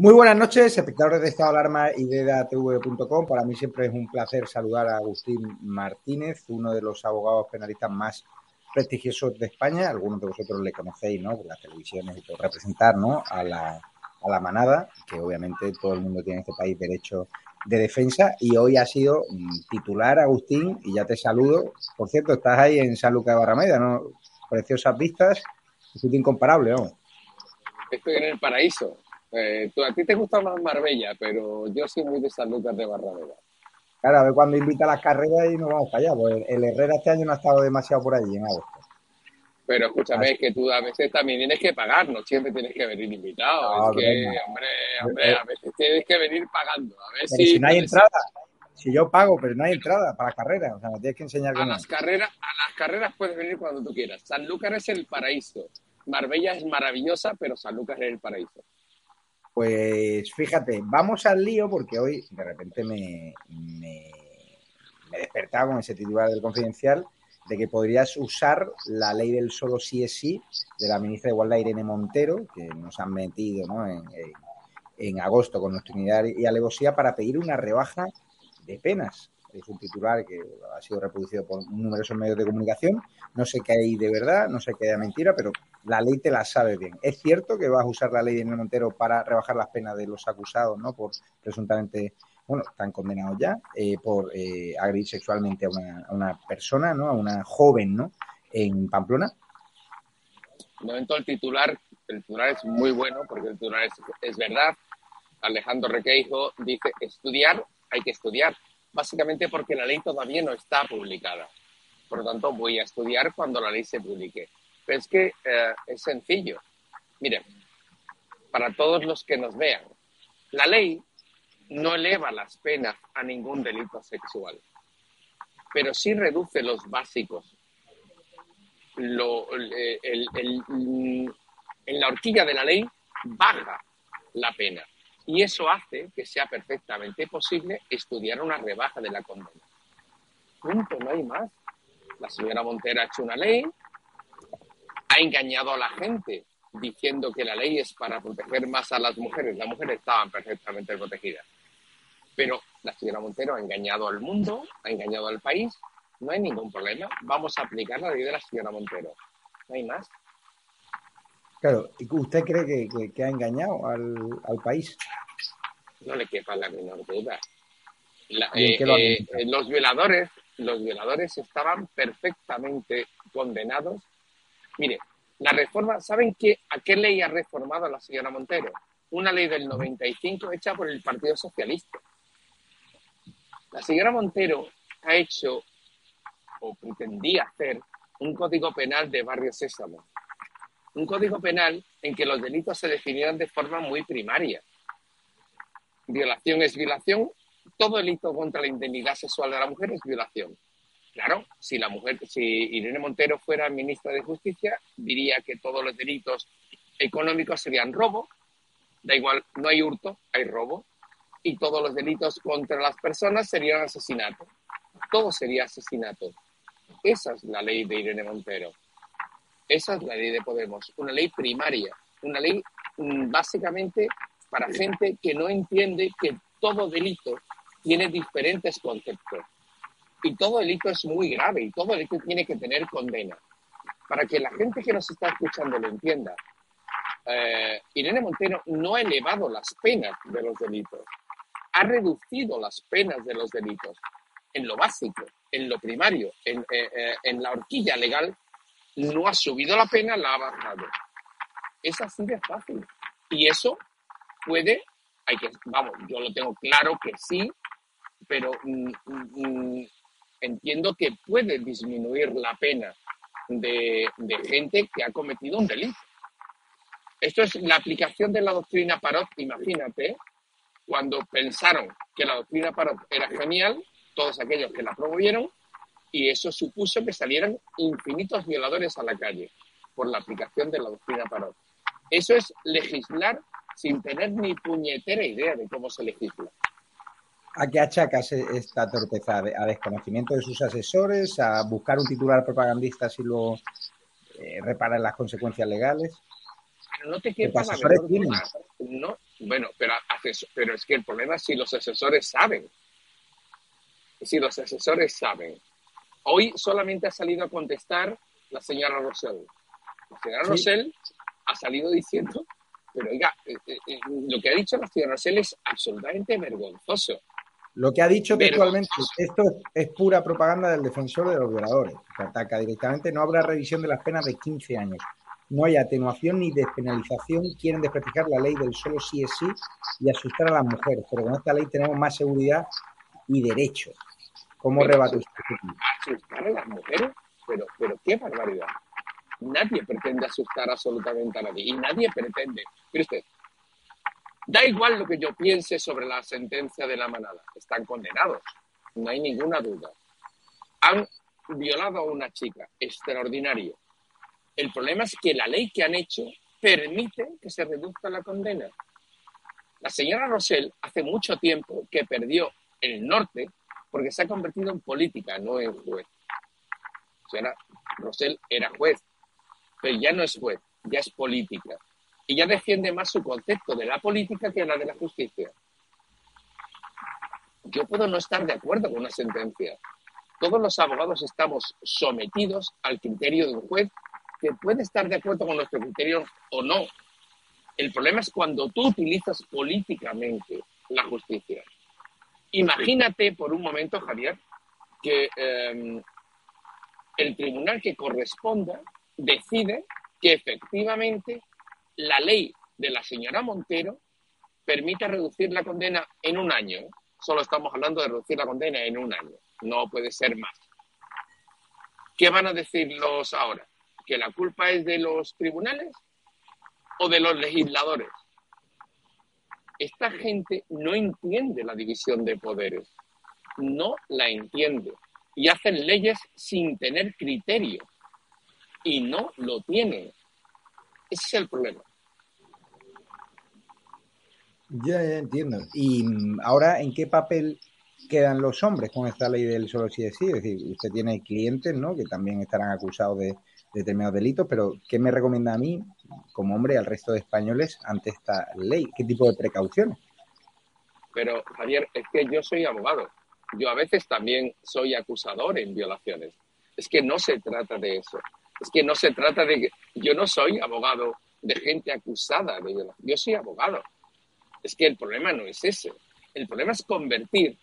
Muy buenas noches, espectadores de Estado de Alarma y de EDATV.com. Para mí siempre es un placer saludar a Agustín Martínez, uno de los abogados penalistas más prestigiosos de España. Algunos de vosotros le conocéis, ¿no? Por las televisiones y por representar, ¿no? A la, a la manada, que obviamente todo el mundo tiene en este país derecho de defensa. Y hoy ha sido titular, Agustín, y ya te saludo. Por cierto, estás ahí en San Lucas de Barrameda, ¿no? Preciosas vistas, es un incomparable, ¿no? Estoy en el paraíso. Eh, tú, a ti te gusta más Marbella, pero yo soy muy de San Lucas de Barrameda. Claro, a ver cuando invita a las carreras y nos vamos para allá. Pues el Herrera este año no ha estado demasiado por allí en agosto. Pero escúchame, Así. es que tú a veces también tienes que pagar, no siempre tienes que venir invitado. No, es que, venga. hombre, hombre, a veces tienes que venir pagando. A ver Pero si, si no hay entrada, si yo pago, pero no hay entrada para carreras, o sea, me tienes que enseñar A las, carreras, a las carreras puedes venir cuando tú quieras. Sanlúcar es el paraíso. Marbella es maravillosa, pero Sanlúcar es el paraíso. Pues fíjate, vamos al lío porque hoy de repente me, me, despertado con ese titular del confidencial de que podrías usar la ley del solo sí es sí de la ministra de Igualdad Irene Montero, que nos han metido en, en- agosto con nocturnidad y alevosía para pedir una rebaja de penas. Es un titular que ha sido reproducido por numerosos medios de comunicación. No sé qué hay de verdad, no sé qué hay de mentira, pero la ley te la sabe bien. Es cierto que vas a usar la ley de Irene Montero para rebajar las penas de los acusados, ¿no? Por presuntamente, bueno, están condenados ya eh, por eh, agredir sexualmente a una, a una persona, ¿no? A una joven, ¿no? En Pamplona. De momento el titular, el titular es muy bueno porque el titular es, es verdad. Alejandro Requeijo dice estudiar, hay que estudiar. Básicamente porque la ley todavía no está publicada. Por lo tanto, voy a estudiar cuando la ley se publique. Pero es que eh, es sencillo. Miren, para todos los que nos vean, la ley no eleva las penas a ningún delito sexual, pero sí reduce los básicos. El- mm, en la horquilla de la ley baja la pena y eso hace que sea perfectamente posible estudiar una rebaja de la condena. Punto, no hay más. La señora Montero ha hecho una ley, ha engañado a la gente diciendo que la ley es para proteger más a las mujeres. Las mujeres estaban perfectamente protegidas. Pero la señora Montero ha engañado al mundo, ha engañado al país. No hay ningún problema. Vamos a aplicar la ley de la señora Montero. No hay más. Claro, ¿y ¿usted cree que, que- que ha engañado al, al país? No le quepa la menor duda. La- ¿Y en eh, eh, los violadores, los violadores estaban perfectamente condenados. Mire, la reforma, ¿saben qué, a qué ley ha reformado la señora Montero? Una ley del 95 hecha por el Partido Socialista. La señora Montero ha hecho o pretendía hacer un código penal de barrio sésamo. Un código penal en que los delitos se definieran de forma muy primaria. Violación es violación, todo delito contra la indemnidad sexual de la mujer es violación. Claro, si la mujer, si Irene Montero fuera ministra de Justicia, diría que todos los delitos económicos serían robo, da igual, no hay hurto, hay robo, y todos los delitos contra las personas serían asesinato. Todo sería asesinato. Esa es la ley de Irene Montero. Esa es la ley de Podemos, una ley primaria, una ley mm, básicamente para gente que no entiende que todo delito tiene diferentes conceptos. Y todo delito es muy grave y todo delito tiene que tener condena. Para que la gente que nos está escuchando lo entienda, eh, Irene Montero no ha elevado las penas de los delitos, ha reducido las penas de los delitos en lo básico, en lo primario, en, eh, eh, en la horquilla legal, no ha subido la pena, la ha bajado. Es así de fácil. Y eso puede, hay que, vamos, yo lo tengo claro que sí, pero mm, mm, entiendo que puede disminuir la pena de, de gente que ha cometido un delito. Esto es la aplicación de la doctrina Parot, imagínate, cuando pensaron que la doctrina Parot era genial, todos aquellos que la promovieron, y eso supuso que salieran infinitos violadores a la calle por la aplicación de la doctrina Parot. Eso es legislar sin tener ni puñetera idea de cómo se legisla. ¿A qué achacas esta torpeza? ¿A desconocimiento de sus asesores? ¿A buscar un titular propagandista si lo eh, reparan las consecuencias legales? Pero no te quepa la menor. No, bueno, pero, pero es que el problema es si los asesores saben. Si los asesores saben. Hoy solamente ha salido a contestar la señora Rosell. La señora Sí. Rosell ha salido diciendo, pero oiga, eh, eh, eh, lo que ha dicho la señora Rosell es absolutamente vergonzoso. Lo que ha dicho textualmente, esto es pura propaganda del defensor de los violadores, que ataca directamente, no habrá revisión de las penas de 15 años. No hay atenuación ni despenalización, quieren desprestigiar la ley del solo sí es sí y asustar a las mujeres, pero con esta ley tenemos más seguridad y derechos. ¿Cómo Pero rebate asustar- usted? asustar a las mujeres, pero, pero qué barbaridad. Nadie pretende asustar absolutamente a nadie y nadie pretende. Mire usted, da igual lo que yo piense sobre la sentencia de la manada, están condenados, no hay ninguna duda. Han violado a una chica, extraordinario. El problema es que la ley que han hecho permite que se reduzca la condena. La señora Rosell hace mucho tiempo que perdió el norte porque se ha convertido en política, no en juez. La señora Rosell era juez, pero ya no es juez, ya es política. Y ya defiende más su concepto de la política que la de la justicia. Yo puedo no estar de acuerdo con una sentencia. Todos los abogados estamos sometidos al criterio de un juez que puede estar de acuerdo con nuestro criterio o no. El problema es cuando tú utilizas políticamente la justicia. Imagínate por un momento, Javier, que eh, el tribunal que corresponda decide que efectivamente la ley de la señora Montero permite reducir la condena en un año. Solo estamos hablando de reducir la condena en un año. No puede ser más. ¿Qué van a decir los ahora? ¿Que la culpa es de los tribunales o de los legisladores? Esta gente no entiende la división de poderes. No la entiende. Y hacen leyes sin tener criterio. Y no lo tienen. Ese es el problema. Ya, ya entiendo. Y mm, ahora, ¿en qué papel quedan los hombres con esta ley del solo sí es sí? Es decir, usted tiene clientes, ¿no? Que también estarán acusados de determinados delitos, pero ¿qué me recomienda a mí, como hombre, al resto de españoles ante esta ley? ¿Qué tipo de precauciones? Pero, Javier, es que yo soy abogado. Yo a veces también soy acusador en violaciones. Es que no se trata de eso. Es que no se trata de que yo no soy abogado de gente acusada de violación. Yo soy abogado. Es que el problema no es ese. El problema es convertir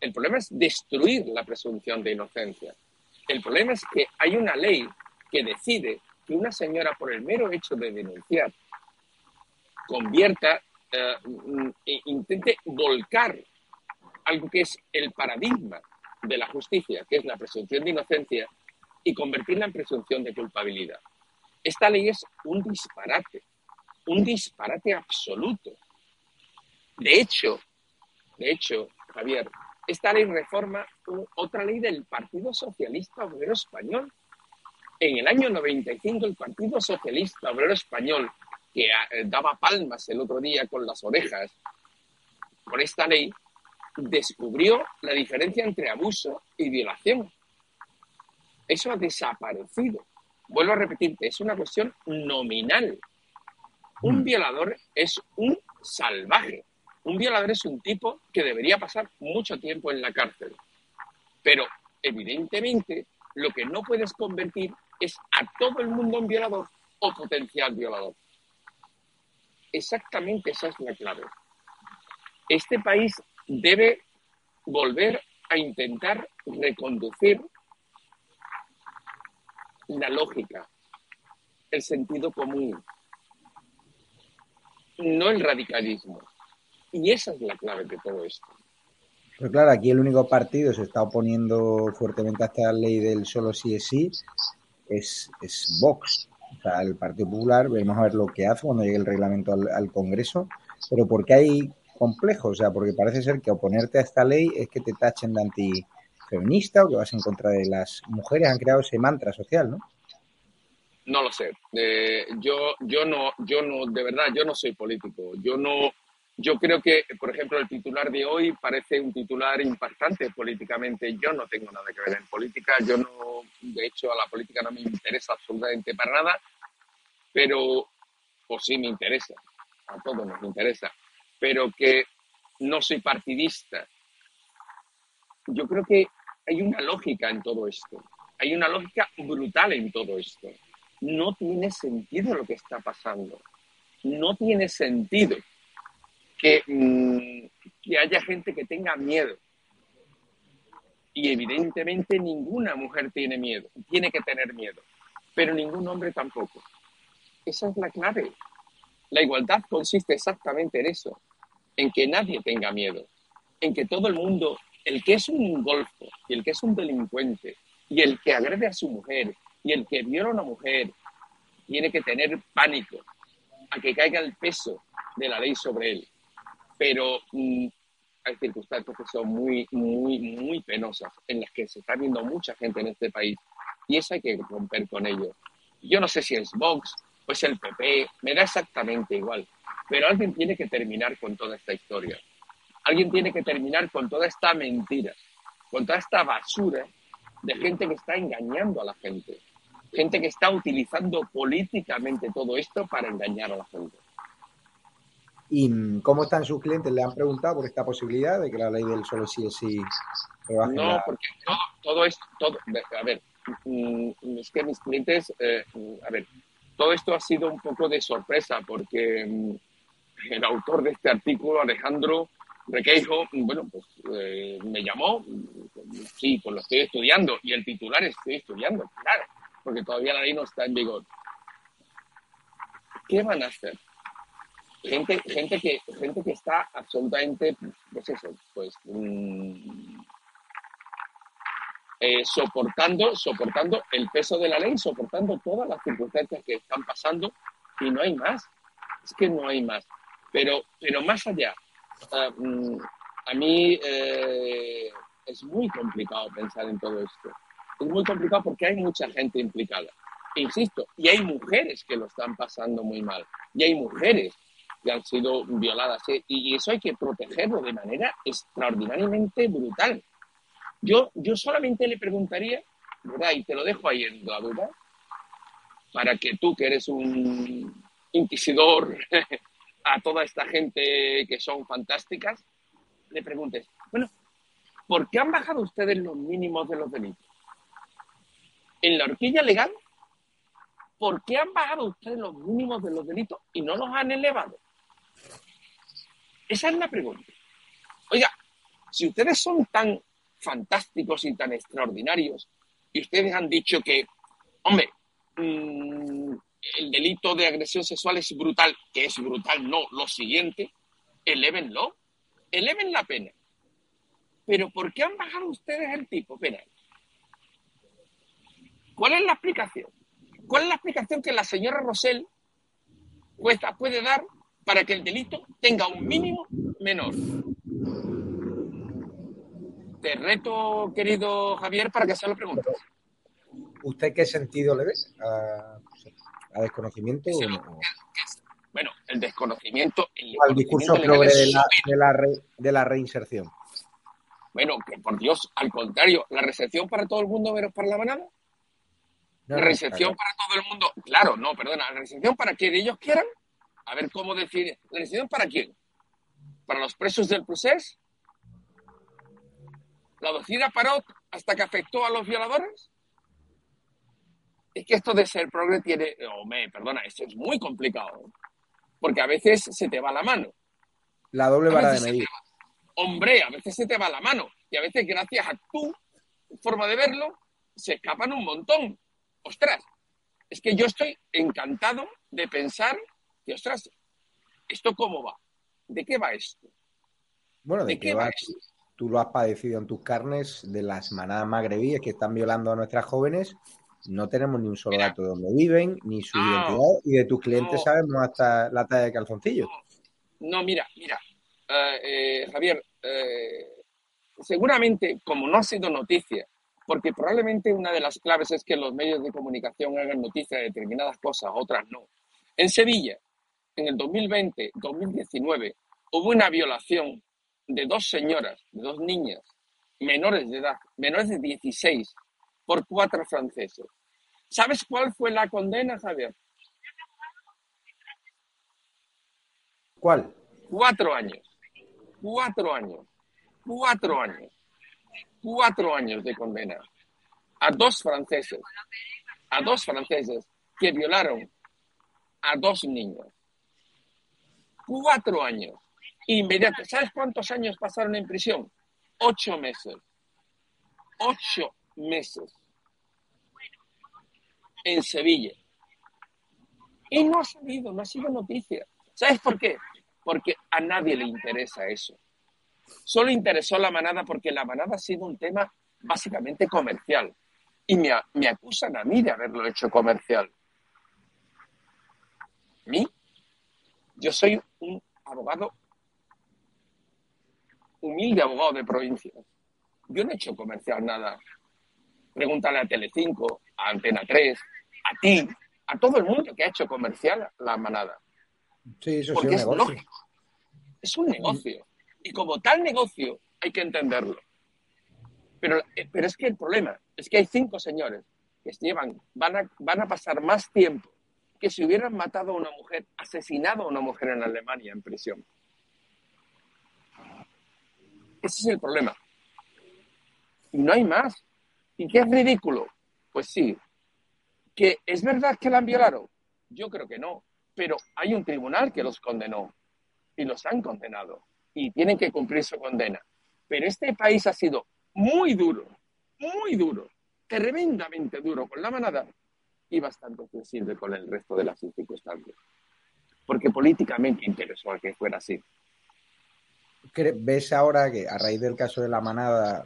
el problema es destruir la presunción de inocencia. El problema es que hay una ley que decide que una señora, por el mero hecho de denunciar, convierta, e intente volcar algo que es el paradigma de la justicia, que es la presunción de inocencia, y convertirla en presunción de culpabilidad. Esta ley es un disparate, un disparate absoluto. De hecho, de hecho, Javier, esta ley reforma otra ley del Partido Socialista Obrero Español. En el año 95 el Partido Socialista Obrero Español, que eh, daba palmas el otro día con las orejas por esta ley, descubrió la diferencia entre abuso y violación. Eso ha desaparecido. Vuelvo a repetirte, es una cuestión nominal. Un mm. violador es un salvaje. Un violador es un tipo que debería pasar mucho tiempo en la cárcel. Pero evidentemente lo que no puedes convertir es a todo el mundo en violador o potencial violador. Exactamente esa es la clave. Este país debe volver a intentar reconducir la lógica, el sentido común, no el radicalismo. Y esa es la clave de todo esto. Pero claro, aquí el único partido se está oponiendo fuertemente a esta ley del solo sí es sí es, es Vox. O sea, el Partido Popular, veremos a ver lo que hace cuando llegue el reglamento al, Congreso, pero porque hay complejo, o sea, porque parece ser que oponerte a esta ley es que te tachen de antifeminista o que vas en contra de las mujeres, han creado ese mantra social, ¿no? No lo sé. Eh, yo, yo no, yo no, de verdad, yo no soy político. Yo no, yo creo que, por ejemplo, el titular de hoy parece un titular impactante políticamente. Yo no tengo nada que ver en política. Yo no, de hecho, a la política no me interesa absolutamente para nada. Pero, pues sí me interesa. A todos nos interesa pero que no soy partidista. Yo creo que hay una lógica en todo esto, hay una lógica brutal en todo esto. No tiene sentido lo que está pasando. No tiene sentido que, mm, que haya gente que tenga miedo. Y evidentemente ninguna mujer tiene miedo, tiene que tener miedo, pero ningún hombre tampoco. Esa es la clave. La igualdad consiste exactamente en eso, en que nadie tenga miedo, en que todo el mundo, el que es un golfo y el que es un delincuente y el que agrede a su mujer y el que viola a una mujer, tiene que tener pánico a que caiga el peso de la ley sobre él. Pero mm, hay circunstancias que son muy, muy, muy penosas, en las que se está viendo mucha gente en este país y eso hay que romper con ello. Yo no sé si es Vox o es el PP, me da exactamente igual. Pero alguien tiene que terminar con toda esta historia. Alguien tiene que terminar con toda esta mentira, con toda esta basura de gente que está engañando a la gente. Gente que está utilizando políticamente todo esto para engañar a la gente. ¿Y cómo están sus clientes? ¿Le han preguntado por esta posibilidad de que la ley del solo sí es sí No, porque todo, esto, todo, a ver, mm, es que mis clientes, eh, a ver, todo esto ha sido un poco de sorpresa porque mm, el autor de este artículo, Alejandro Requeijo, bueno, pues eh, me llamó, sí, pues lo estoy estudiando, y el titular estoy estudiando, claro, porque todavía la ley no está en vigor. ¿Qué van a hacer? Gente, gente, que, gente que está absolutamente, pues eso, pues mm, eh, soportando, soportando el peso de la ley, soportando todas las circunstancias que están pasando y no hay más. Es que no hay más. Pero, pero más allá, mm, a mí eh, es muy complicado pensar en todo esto. Es muy complicado porque hay mucha gente implicada. insisto, y hay mujeres que lo están pasando muy mal. Y hay mujeres que han sido violadas. ¿eh? Y eso hay que protegerlo de manera extraordinariamente brutal. Yo, yo solamente le preguntaría, ¿verdad? Y te lo dejo ahí en la duda, para que tú, que eres un inquisidor a toda esta gente que son fantásticas, le preguntes, bueno, ¿por qué han bajado ustedes los mínimos de los delitos? En la horquilla legal, ¿por qué han bajado ustedes los mínimos de los delitos y no los han elevado? Esa es la pregunta. Oiga, Si ustedes son tan fantásticos y tan extraordinarios, y ustedes han dicho que, hombre, mm, el delito de agresión sexual es brutal, que es brutal, no, lo siguiente, elévenlo, eleven la pena. Pero ¿por qué han bajado ustedes el tipo penal? ¿Cuál es la explicación? ¿Cuál es la explicación que la señora Rosell puede dar para que el delito tenga un mínimo menor? Te reto, querido Javier, para que se lo preguntes. ¿Usted qué sentido le ve a, a desconocimiento? o no? Bueno, el desconocimiento. El al discurso progre de la, de, la re, de la reinserción. Bueno, que por Dios, al contrario, la recepción para todo el mundo menos para la manada. No, la recepción no, para todo el mundo, claro, no, perdona, la recepción para quien ellos quieran. A ver cómo decide. ¿La recepción para quién? ¿Para los presos del proceso? ¿La doctrina paró hasta que afectó a los violadores? Es que esto de ser progre tiene. Oh, me, perdona, esto es muy complicado. Porque a veces se te va la mano. La doble vara de medir. Hombre, a veces se te va la mano. Y a veces, gracias a tu forma de verlo, se escapan un montón. Ostras, es que yo estoy encantado de pensar que, ostras, ¿esto cómo va? ¿De qué va esto? Bueno, ¿de, ¿De qué, qué va, va esto? Tú lo has padecido en tus carnes de las manadas magrebíes que están violando a nuestras jóvenes. No tenemos ni un solo Mira, dato de dónde viven, ni su no, identidad, y de tus clientes no, sabemos hasta la talla de calzoncillo. No, mira, mira, uh, eh, Javier, eh, seguramente, como no ha sido noticia, porque probablemente una de las claves es que los medios de comunicación hagan noticia de determinadas cosas, otras no. En Sevilla, en el 2020-2019, hubo una violación de dos señoras, de dos niñas, menores de edad, menores de 16, por cuatro franceses. ¿Sabes cuál fue la condena, Javier? ¿Cuál? Cuatro años. Cuatro años. Cuatro años. Cuatro años de condena. A dos franceses. A dos franceses que violaron a dos niños. Cuatro años. Inmediato. ¿Sabes cuántos años pasaron en prisión? Ocho meses. Ocho meses. En Sevilla. Y no ha salido, no ha sido noticia. ¿Sabes por qué? Porque a nadie le interesa eso. Solo interesó la manada porque la manada ha sido un tema básicamente comercial. Y me, me acusan a mí de haberlo hecho comercial. ¿Mí? Yo soy un abogado, humilde abogado de provincia. Yo no he hecho comercial nada. Pregúntale a Telecinco, a Antena 3, a ti, a todo el mundo que ha hecho comercial la manada. Sí, eso Porque sí, es un negocio. lógico. Es un negocio. Y como tal negocio hay que entenderlo. Pero, eh, pero es que el problema es que hay cinco señores que llevan, van a, van a pasar más tiempo que si hubieran matado a una mujer, asesinado a una mujer en Alemania en prisión. Ese es el problema. Y no hay más. ¿Y qué es ridículo? Pues sí. ¿Que es verdad que la han violado? Yo creo que no. Pero hay un tribunal que los condenó. Y los han condenado. Y tienen que cumplir su condena. Pero este país ha sido muy duro, muy duro, tremendamente duro con la manada y bastante sensible con el resto de las circunstancias. Porque políticamente interesó a que fuera así. ¿Ves ahora que a raíz del caso de la manada,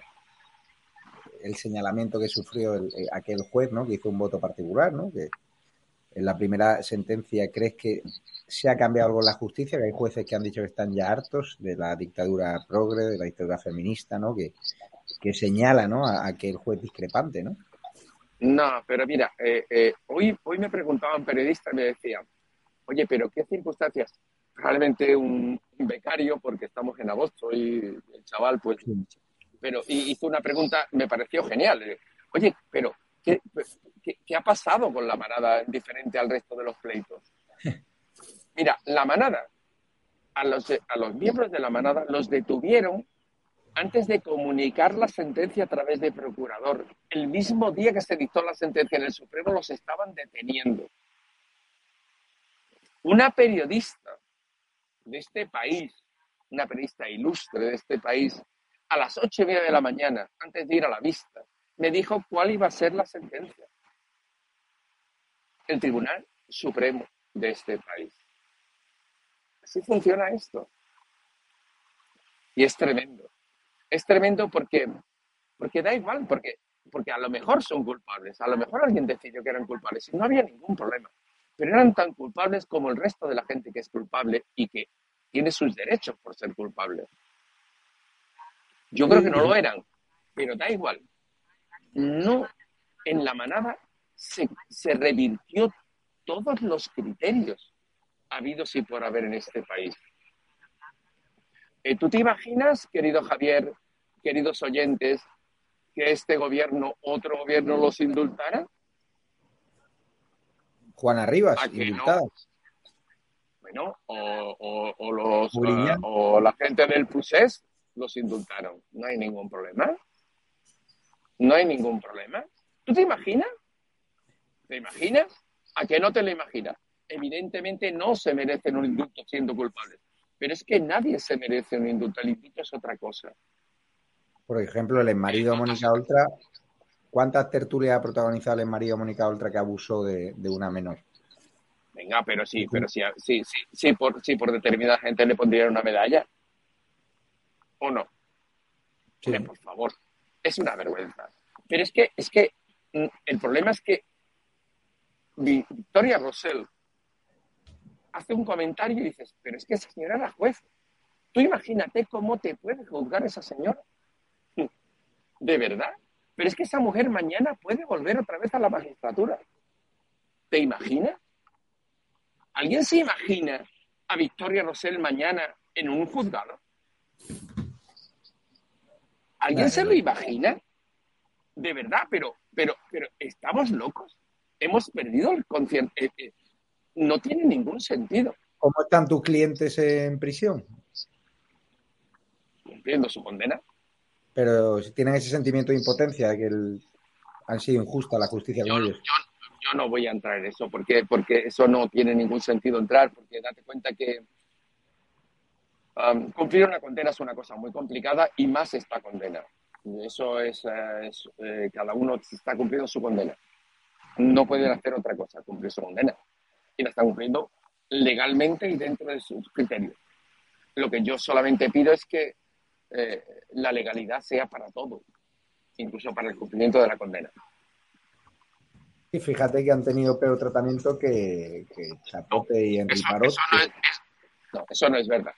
el señalamiento que sufrió eh, aquel juez, ¿no? que hizo un voto particular, ¿no? que en la primera sentencia, ¿crees que se ha cambiado algo en la justicia? Que hay jueces que han dicho que están ya hartos de la dictadura progre, de la dictadura feminista, ¿no? que, que señala ¿no? a, a aquel juez discrepante, ¿no? No, pero mira, eh, eh, hoy, hoy me preguntaba un periodista y me decía, oye, pero ¿qué circunstancias? Realmente un, un becario, porque estamos en agosto y el chaval, pues, pero y hizo una pregunta, me pareció genial. eh, Oye, pero ¿qué, qué, qué ha pasado con la manada diferente al resto de los pleitos? Mira, la manada, a los, a los miembros de la manada los detuvieron antes de comunicar la sentencia a través de procurador. El mismo día que se dictó la sentencia en el Supremo los estaban deteniendo. Una periodista de este país, una periodista ilustre de este país, a las ocho y media de la mañana, antes de ir a la vista, me dijo cuál iba a ser la sentencia. El Tribunal Supremo de este país. Así funciona esto. Y es tremendo. Es tremendo porque, porque da igual, porque, porque a lo mejor son culpables, a lo mejor alguien decidió que eran culpables y no había ningún problema, pero eran tan culpables como el resto de la gente que es culpable y que tiene sus derechos por ser culpable. Yo creo que no lo eran, pero da igual. No, en la manada se, se revirtió todos los criterios habidos y por haber en este país. Eh, ¿Tú te imaginas, querido Javier, queridos oyentes, que este gobierno, otro gobierno los indultara? Juana Rivas, indultada. Bueno, o, o, los, o la gente del PUSES los indultaron. No hay ningún problema. No hay ningún problema. ¿Tú te imaginas? ¿Te imaginas? ¿A que no te lo imaginas? Evidentemente no se merecen un indulto siendo culpables. Pero es que nadie se merece un indulto. El indulto es otra cosa. Por ejemplo, el marido de Mónica Oltra. ¿Cuántas tertulias ha protagonizado el marido de Mónica Oltra que abusó de, una menor? Venga, pero sí, pero sí, sí, sí, sí, por, sí, por determinada gente le pondrían una medalla. ¿O no? por favor, es una vergüenza. Pero es que, es que mm, el problema es que Victoria Rosell hace un comentario y dices, pero es que esa señora era juez. Tú imagínate cómo te puede juzgar esa señora. ¿De verdad? Pero es que esa mujer mañana puede volver otra vez a la magistratura. ¿Te imaginas? ¿Alguien se imagina a Victoria Rosell mañana en un juzgado? ¿Alguien se lo imagina? De verdad, pero, pero, pero estamos locos. Hemos perdido el concierto. Eh, eh, no tiene ningún sentido. ¿Cómo están tus clientes en prisión? Cumpliendo su condena. Pero si tienen ese sentimiento de impotencia de que han sido injusta la justicia yo, Yo, no voy a entrar en eso porque, porque eso no tiene ningún sentido entrar, porque date cuenta que cumplir una condena es una cosa muy complicada y más esta condena. Eso es, eh, eh, cada uno está cumpliendo su condena. No pueden hacer otra cosa, cumplir su condena. Y la están cumpliendo legalmente y dentro de sus criterios. Lo que yo solamente pido es que eh, la legalidad sea para todo, incluso para el cumplimiento de la condena. Y fíjate que han tenido peor tratamiento que, Chapote y Enrique eso, no, eso no es verdad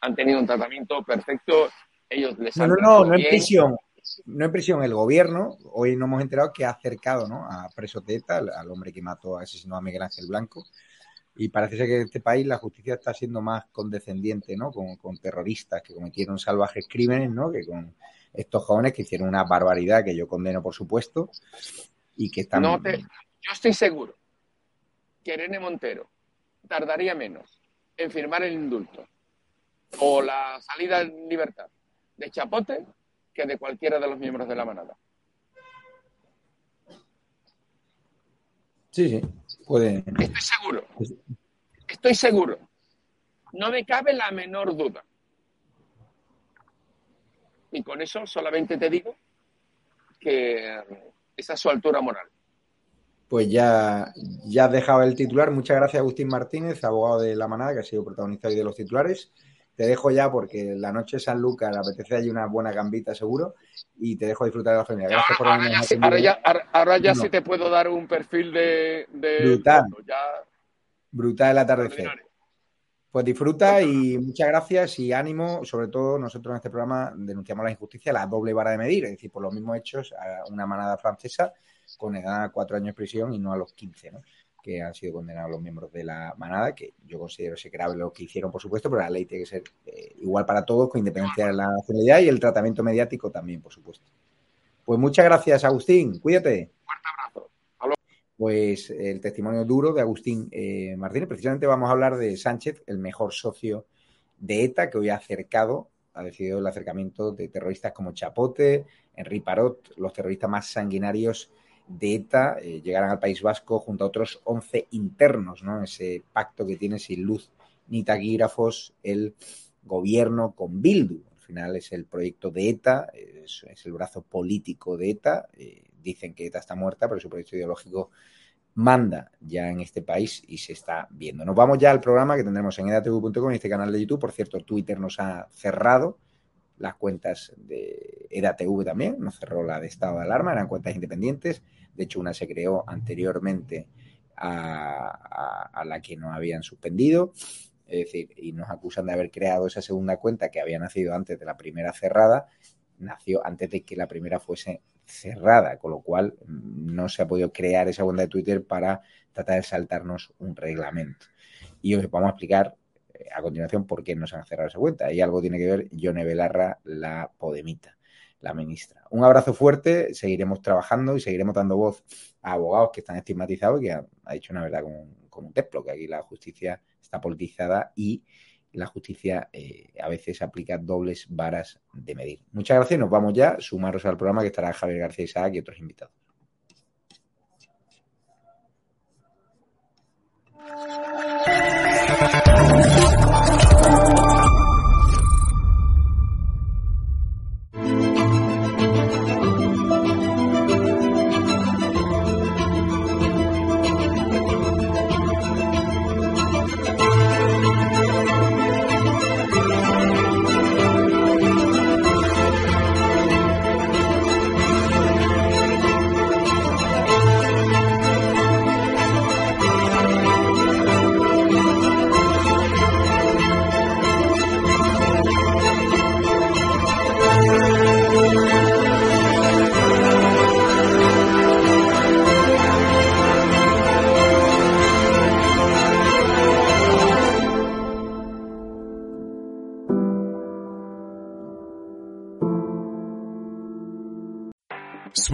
han tenido un tratamiento perfecto, ellos les han No, no, no, en prisión. No en prisión, el gobierno, hoy nos hemos enterado que ha acercado ¿no? a preso de ETA, al, hombre que mató, asesinó a Miguel Ángel Blanco, y parece ser que en este país la justicia está siendo más condescendiente ¿no? con, con terroristas que cometieron salvajes crímenes, ¿no? que con estos jóvenes que hicieron una barbaridad que yo condeno, por supuesto, y que están... No te... Yo estoy seguro que Irene Montero tardaría menos en firmar el indulto o la salida en libertad de Chapote que de cualquiera de los miembros de la manada. Sí, sí, puede. Estoy seguro. Estoy seguro. No me cabe la menor duda. Y con eso solamente te digo que esa es su altura moral. Pues ya, ya has dejado el titular. Muchas gracias, Agustín Martínez, abogado de la manada, que ha sido protagonista hoy de los titulares te dejo ya porque la noche San Lucas apetece allí una buena gambita seguro y te dejo disfrutar de la familia. Gracias por ahora, ya, ahora, ya, ahora, ya sí te puedo dar un perfil de... Brutal. Brutal el atardecer. Pues disfruta y muchas gracias y ánimo. Sobre todo nosotros en este programa denunciamos la injusticia, la doble vara de medir, es decir, por los mismos hechos a una manada francesa con edad a cuatro años de prisión y no a los quince, ¿no? Que han sido condenados los miembros de la manada, que yo considero ese grave lo que hicieron, por supuesto, pero la ley tiene que ser eh, igual para todos, con independencia de la nacionalidad y el tratamiento mediático también, por supuesto. Pues muchas gracias, Agustín. Cuídate. Fuerte abrazo. Pues el testimonio duro de Agustín eh, Martínez. Precisamente vamos a hablar de Sánchez, el mejor socio de ETA, que hoy ha acercado, ha decidido el acercamiento de terroristas como Chapote, Henri Parot, los terroristas más sanguinarios de ETA eh, llegarán al País Vasco junto a otros 11 internos, ¿no? Ese pacto que tiene sin luz ni taquígrafos el gobierno con Bildu. final es el proyecto de ETA, es, el brazo político de ETA. Eh, dicen que ETA está muerta, pero su proyecto ideológico manda ya en este país y se está viendo. Nos vamos ya al programa que tendremos en edatv.com, este canal de YouTube. Por cierto, Twitter nos ha cerrado las cuentas de EDATV también, nos cerró la de estado de alarma, eran cuentas independientes. De hecho, una se creó anteriormente a, la que nos habían suspendido. Es decir, y nos acusan de haber creado esa segunda cuenta que había nacido antes de la primera cerrada, nació antes de que la primera fuese cerrada, con lo cual no se ha podido crear esa cuenta de Twitter para tratar de saltarnos un reglamento. Y os vamos a explicar a continuación por qué nos han cerrado esa cuenta. Y algo tiene que ver Yone Belarra, la Podemita, la ministra. Un abrazo fuerte, seguiremos trabajando y seguiremos dando voz a abogados que están estigmatizados y que ha, ha dicho una verdad con, con un templo, que aquí la justicia está politizada y la justicia eh, a veces aplica dobles varas de medir. Muchas gracias, nos vamos ya, sumaros al programa que estará Javier García Isaac y otros invitados.